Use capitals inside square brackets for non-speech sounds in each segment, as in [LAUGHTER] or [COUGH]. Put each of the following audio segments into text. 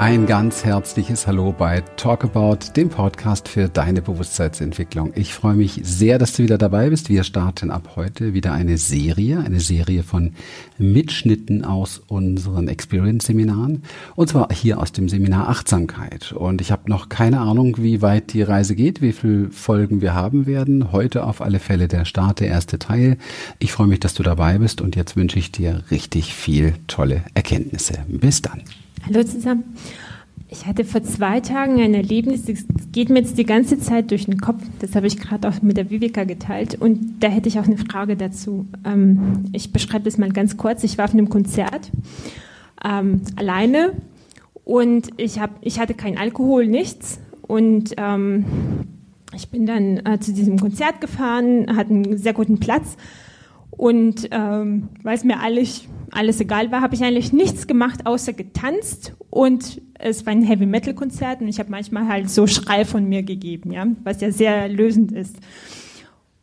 Ein ganz herzliches Hallo bei Talk About, dem Podcast für deine Bewusstseinsentwicklung. Ich freue mich sehr, dass du wieder dabei bist. Wir starten ab heute wieder eine Serie, eine Serie von Mitschnitten aus unseren Experience-Seminaren und zwar hier aus dem Seminar Achtsamkeit. Und ich habe noch keine Ahnung, wie weit die Reise geht, wie viele Folgen wir haben werden. Heute auf alle Fälle der Start, der erste Teil. Ich freue mich, dass du dabei bist und jetzt wünsche ich dir richtig viel tolle Erkenntnisse. Bis dann. Hallo zusammen. Ich hatte vor zwei Tagen ein Erlebnis, das geht mir jetzt die ganze Zeit durch den Kopf. Das habe ich gerade auch mit der Viveka geteilt. Und da hätte ich auch eine Frage dazu. Ähm, ich beschreibe das mal ganz kurz. Ich war auf einem Konzert ähm, alleine und ich, hab, ich hatte kein Alkohol, nichts. Und ähm, ich bin dann äh, zu diesem Konzert gefahren, hatte einen sehr guten Platz. Und ähm, weil es mir alles alles egal war, habe ich eigentlich nichts gemacht, außer getanzt und es war ein Heavy Metal Konzert und ich habe manchmal halt so Schrei von mir gegeben, ja, was ja sehr lösend ist.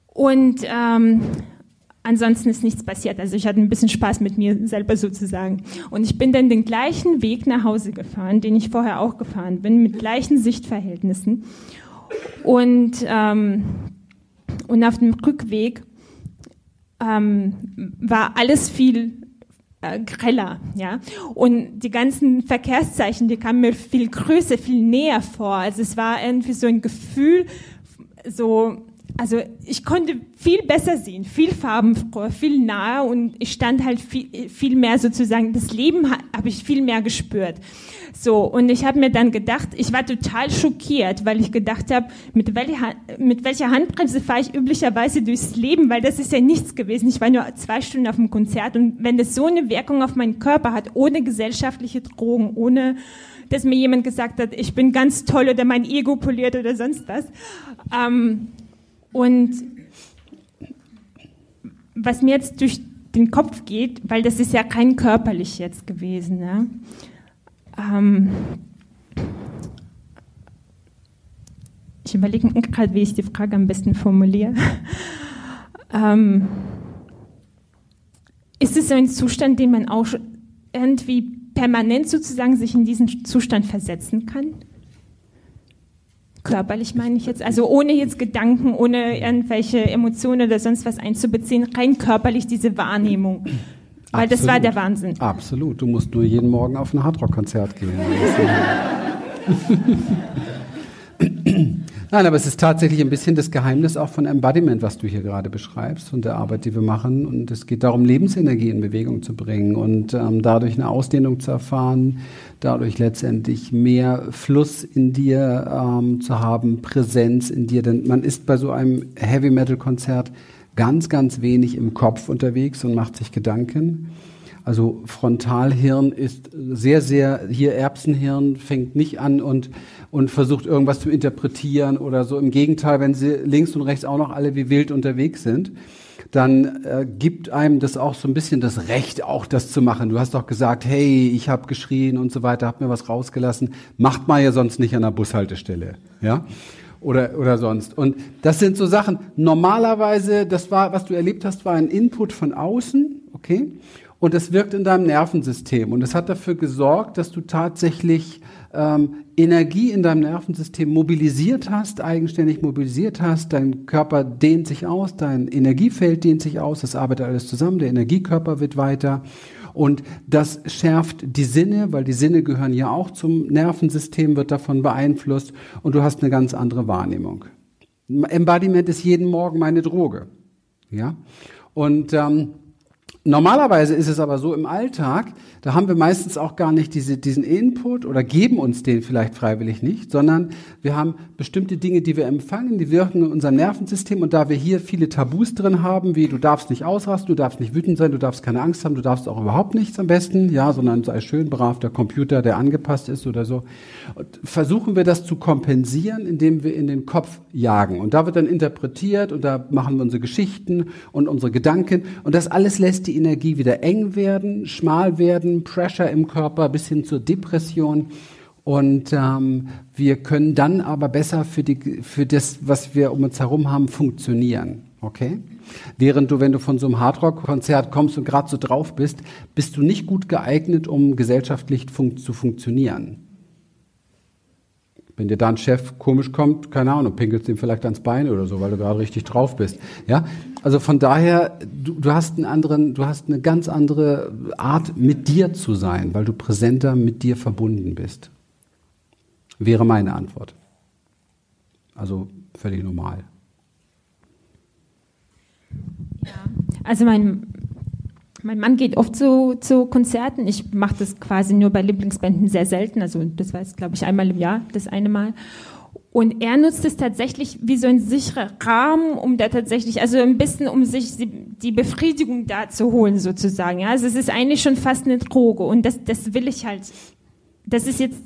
Und ähm, ansonsten ist nichts passiert. Also ich hatte ein bisschen Spaß mit mir selber sozusagen. Und ich bin dann den gleichen Weg nach Hause gefahren, den ich vorher auch gefahren bin, mit gleichen Sichtverhältnissen. Und, ähm, und auf dem Rückweg ähm, war alles viel äh, greller, ja. Und die ganzen Verkehrszeichen, die kamen mir viel größer, viel näher vor. Also es war irgendwie so ein Gefühl, so, also ich konnte viel besser sehen, viel farbenfroher, viel nahe und ich stand halt viel, viel mehr sozusagen, das Leben habe ich viel mehr gespürt. So, und ich habe mir dann gedacht, ich war total schockiert, weil ich gedacht habe, mit, welcher, mit welcher Handbremse fahre ich üblicherweise durchs Leben, weil das ist ja nichts gewesen. Ich war nur zwei Stunden auf dem Konzert und wenn das so eine Wirkung auf meinen Körper hat, ohne gesellschaftliche Drogen, ohne dass mir jemand gesagt hat, ich bin ganz toll oder mein Ego poliert oder sonst was. Ähm, und was mir jetzt durch den Kopf geht, weil das ist ja kein körperlich jetzt gewesen, ne? Ähm, ich überlege gerade, wie ich die Frage am besten formuliere. [LAUGHS] ähm, ist es so ein Zustand, den man auch irgendwie permanent sozusagen sich in diesen Zustand versetzen kann? Körperlich meine ich jetzt, also ohne jetzt Gedanken, ohne irgendwelche Emotionen oder sonst was einzubeziehen, rein körperlich diese Wahrnehmung. Weil Absolut. das war der Wahnsinn. Absolut. Du musst nur jeden Morgen auf ein Hardrock-Konzert gehen. [LAUGHS] Nein, aber es ist tatsächlich ein bisschen das Geheimnis auch von Embodiment, was du hier gerade beschreibst und der Arbeit, die wir machen. Und es geht darum, Lebensenergie in Bewegung zu bringen und ähm, dadurch eine Ausdehnung zu erfahren, dadurch letztendlich mehr Fluss in dir ähm, zu haben, Präsenz in dir. Denn man ist bei so einem Heavy Metal Konzert ganz, ganz wenig im Kopf unterwegs und macht sich Gedanken. Also Frontalhirn ist sehr, sehr, hier Erbsenhirn fängt nicht an und, und versucht irgendwas zu interpretieren oder so. Im Gegenteil, wenn sie links und rechts auch noch alle wie wild unterwegs sind, dann äh, gibt einem das auch so ein bisschen das Recht, auch das zu machen. Du hast doch gesagt, hey, ich habe geschrien und so weiter, hab mir was rausgelassen. Macht man ja sonst nicht an der Bushaltestelle, ja? oder, oder sonst. Und das sind so Sachen. Normalerweise, das war, was du erlebt hast, war ein Input von außen, okay? Und es wirkt in deinem Nervensystem. Und es hat dafür gesorgt, dass du tatsächlich ähm, Energie in deinem Nervensystem mobilisiert hast, eigenständig mobilisiert hast. Dein Körper dehnt sich aus, dein Energiefeld dehnt sich aus, das arbeitet alles zusammen, der Energiekörper wird weiter. Und das schärft die Sinne, weil die Sinne gehören ja auch zum Nervensystem, wird davon beeinflusst und du hast eine ganz andere Wahrnehmung. Embodiment ist jeden Morgen meine Droge. Ja? Und ähm, Normalerweise ist es aber so im Alltag, da haben wir meistens auch gar nicht diese, diesen Input oder geben uns den vielleicht freiwillig nicht, sondern wir haben bestimmte Dinge, die wir empfangen, die wirken in unserem Nervensystem. Und da wir hier viele Tabus drin haben, wie du darfst nicht ausrasten, du darfst nicht wütend sein, du darfst keine Angst haben, du darfst auch überhaupt nichts am besten, ja, sondern sei schön brav der Computer, der angepasst ist oder so, und versuchen wir das zu kompensieren, indem wir in den Kopf jagen. Und da wird dann interpretiert und da machen wir unsere Geschichten und unsere Gedanken. Und das alles lässt die Energie wieder eng werden, schmal werden, Pressure im Körper bis hin zur Depression. Und ähm, wir können dann aber besser für, die, für das, was wir um uns herum haben, funktionieren. Okay? Während du, wenn du von so einem Hardrock-Konzert kommst und gerade so drauf bist, bist du nicht gut geeignet, um gesellschaftlich fun zu funktionieren. Wenn dir da ein Chef komisch kommt, keine Ahnung, pinkelst ihm vielleicht ans Bein oder so, weil du gerade richtig drauf bist. Ja, also von daher, du, du hast einen anderen, du hast eine ganz andere Art, mit dir zu sein, weil du präsenter mit dir verbunden bist. Wäre meine Antwort. Also völlig normal. Ja, also mein, mein Mann geht oft zu, zu Konzerten. Ich mache das quasi nur bei Lieblingsbänden sehr selten. Also das war jetzt, glaube ich, einmal im Jahr, das eine Mal. Und er nutzt es tatsächlich wie so ein sicherer Rahmen, um da tatsächlich, also ein bisschen, um sich die Befriedigung da zu holen, sozusagen. Ja, also es ist eigentlich schon fast eine Droge. Und das, das will ich halt. Das ist jetzt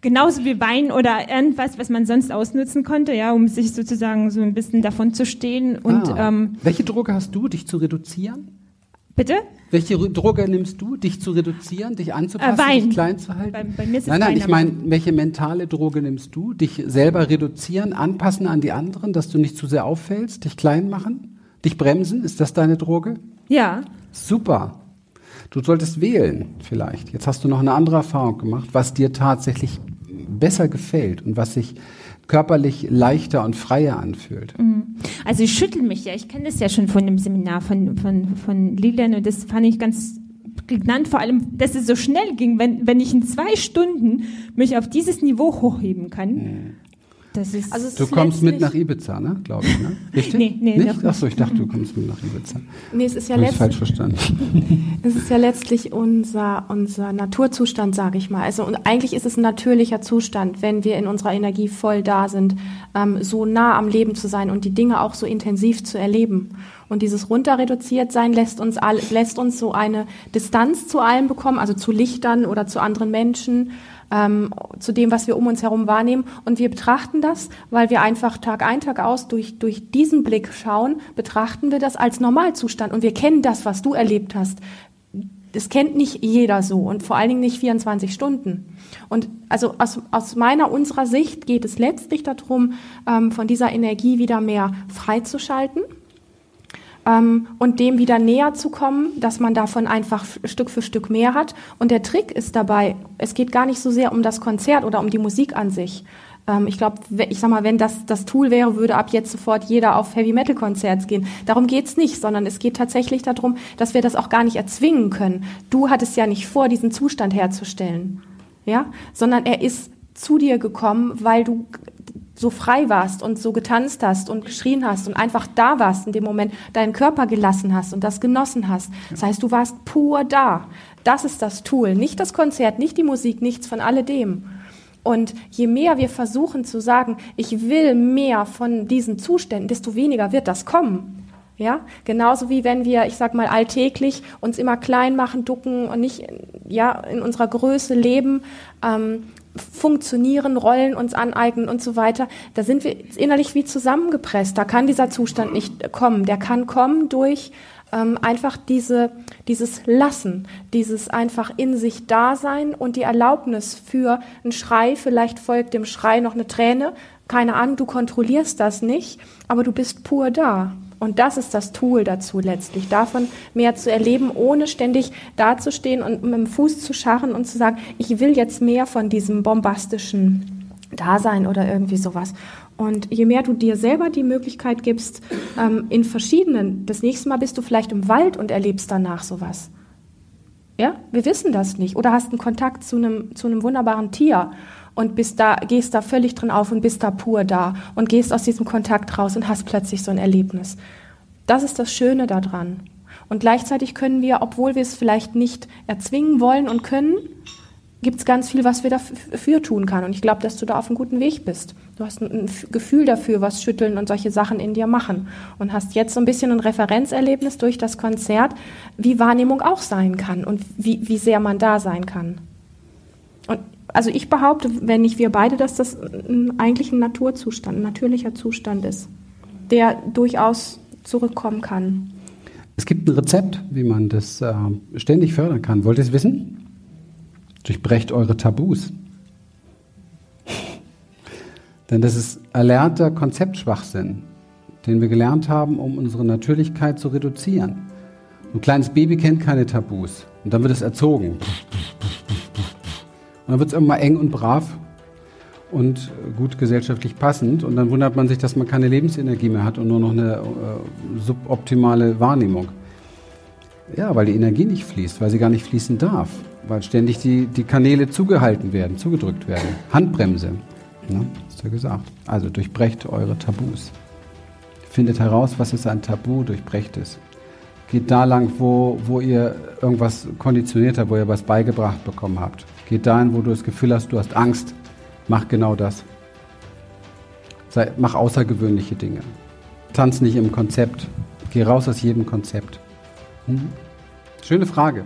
genauso wie Wein oder irgendwas, was man sonst ausnutzen konnte, ja, um sich sozusagen so ein bisschen davon zu stehen. Und ah. ähm, welche Droge hast du, dich zu reduzieren? Bitte? Welche Droge nimmst du, dich zu reduzieren, dich anzupassen, äh, dich klein zu halten? Bei, bei mir ist nein, nein, Wein, ich meine, welche mentale Droge nimmst du? Dich selber reduzieren, anpassen an die anderen, dass du nicht zu sehr auffällst, dich klein machen, dich bremsen? Ist das deine Droge? Ja. Super. Du solltest wählen, vielleicht. Jetzt hast du noch eine andere Erfahrung gemacht, was dir tatsächlich besser gefällt und was sich körperlich leichter und freier anfühlt. Mhm. Also ich schüttel mich ja, ich kenne das ja schon von dem Seminar von, von, von Lilian und das fand ich ganz prägnant, vor allem, dass es so schnell ging, wenn, wenn ich in zwei Stunden mich auf dieses Niveau hochheben kann. Das ist also du kommst mit nach Ibiza, ne? Glaube ich, ne? [LAUGHS] Richtig? nee, nee, nicht. Achso, ich dachte, du kommst mit nach Ibiza. Nee, es ist ja letztlich falsch verstanden. [LAUGHS] es ist ja letztlich unser unser Naturzustand, sage ich mal. Also und eigentlich ist es ein natürlicher Zustand, wenn wir in unserer Energie voll da sind, ähm, so nah am Leben zu sein und die Dinge auch so intensiv zu erleben. Und dieses runterreduziert sein lässt uns all, lässt uns so eine Distanz zu allem bekommen, also zu Lichtern oder zu anderen Menschen ähm, zu dem, was wir um uns herum wahrnehmen. Und wir betrachten das, weil wir einfach Tag ein, Tag aus durch, durch diesen Blick schauen, betrachten wir das als Normalzustand. Und wir kennen das, was du erlebt hast. Das kennt nicht jeder so und vor allen Dingen nicht 24 Stunden. Und also aus, aus meiner, unserer Sicht geht es letztlich darum, ähm, von dieser Energie wieder mehr freizuschalten ähm, und dem wieder näher zu kommen, dass man davon einfach Stück für Stück mehr hat. Und der Trick ist dabei, es geht gar nicht so sehr um das Konzert oder um die Musik an sich. Ähm, ich glaube, ich sag mal, wenn das das Tool wäre, würde ab jetzt sofort jeder auf Heavy Metal Konzerts gehen. Darum geht's nicht, sondern es geht tatsächlich darum, dass wir das auch gar nicht erzwingen können. Du hattest ja nicht vor, diesen Zustand herzustellen, ja, sondern er ist zu dir gekommen, weil du so frei warst und so getanzt hast und geschrien hast und einfach da warst in dem Moment, deinen Körper gelassen hast und das genossen hast. Das heißt, du warst pur da. Das ist das Tool, nicht das Konzert, nicht die Musik, nichts von alledem. Und je mehr wir versuchen zu sagen, ich will mehr von diesen Zuständen, desto weniger wird das kommen. Ja, genauso wie wenn wir, ich sag mal, alltäglich uns immer klein machen, ducken und nicht, ja, in unserer Größe leben, ähm, funktionieren, Rollen uns aneignen und so weiter, da sind wir innerlich wie zusammengepresst. Da kann dieser Zustand nicht kommen. Der kann kommen durch ähm, einfach diese, dieses Lassen, dieses einfach in sich Dasein und die Erlaubnis für einen Schrei. Vielleicht folgt dem Schrei noch eine Träne. Keine Ahnung, du kontrollierst das nicht, aber du bist pur da. Und das ist das Tool dazu letztlich, davon mehr zu erleben, ohne ständig dazustehen und mit dem Fuß zu scharren und zu sagen, ich will jetzt mehr von diesem bombastischen Dasein oder irgendwie sowas. Und je mehr du dir selber die Möglichkeit gibst, ähm, in verschiedenen, das nächste Mal bist du vielleicht im Wald und erlebst danach sowas. Ja, wir wissen das nicht. Oder hast einen Kontakt zu einem, zu einem wunderbaren Tier und bist da, gehst da völlig drin auf und bist da pur da und gehst aus diesem Kontakt raus und hast plötzlich so ein Erlebnis. Das ist das Schöne daran. Und gleichzeitig können wir, obwohl wir es vielleicht nicht erzwingen wollen und können, gibt es ganz viel, was wir dafür tun kann. Und ich glaube, dass du da auf einem guten Weg bist. Du hast ein Gefühl dafür, was Schütteln und solche Sachen in dir machen. Und hast jetzt so ein bisschen ein Referenzerlebnis durch das Konzert, wie Wahrnehmung auch sein kann und wie, wie sehr man da sein kann. Also ich behaupte, wenn nicht wir beide, dass das eigentlich ein Naturzustand, ein natürlicher Zustand ist, der durchaus zurückkommen kann. Es gibt ein Rezept, wie man das äh, ständig fördern kann. Wollt ihr es wissen? Durchbrecht eure Tabus. [LAUGHS] Denn das ist erlernter Konzeptschwachsinn, den wir gelernt haben, um unsere Natürlichkeit zu reduzieren. Ein kleines Baby kennt keine Tabus und dann wird es erzogen. Und dann wird es irgendwann eng und brav. und gut gesellschaftlich passend. Und dann wundert man sich, dass man keine Lebensenergie mehr hat und nur noch eine äh, suboptimale Wahrnehmung. Ja, weil die Energie nicht fließt, weil sie gar nicht fließen darf, weil ständig die, die Kanäle zugehalten werden, zugedrückt werden. Handbremse, ne? hast du gesagt. Also durchbrecht eure Tabus. Findet heraus, was ist ein Tabu, durchbrecht es. Geht da lang, wo, wo ihr irgendwas konditioniert habt, wo ihr was beigebracht bekommen habt. Geht dahin, wo du das Gefühl hast, du hast Angst. Mach genau das. Sei, mach außergewöhnliche Dinge. Tanz nicht im Konzept. Geh raus aus jedem Konzept. Hm? Schöne Frage.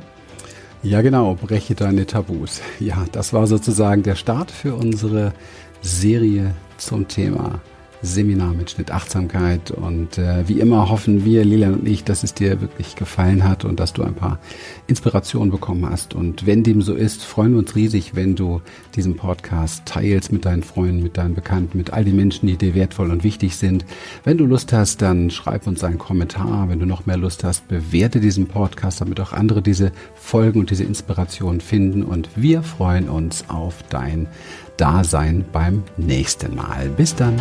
Ja, genau, breche deine Tabus. Ja, das war sozusagen der Start für unsere Serie zum Thema Seminar mit Schnitt Achtsamkeit. Und äh, wie immer hoffen wir, Lilian und ich, dass es dir wirklich gefallen hat und dass du ein paar Inspirationen bekommen hast. Und wenn dem so ist, freuen wir uns riesig, wenn du diesen Podcast teilst mit deinen Freunden, mit deinen Bekannten, mit all den Menschen, die dir wertvoll und wichtig sind. Wenn du Lust hast, dann schreib uns einen Kommentar. Wenn du noch mehr Lust hast, bewerte diesen Podcast, damit auch andere diese Folgen und diese Inspirationen finden. Und wir freuen uns auf dein Dasein beim nächsten Mal. Bis dann.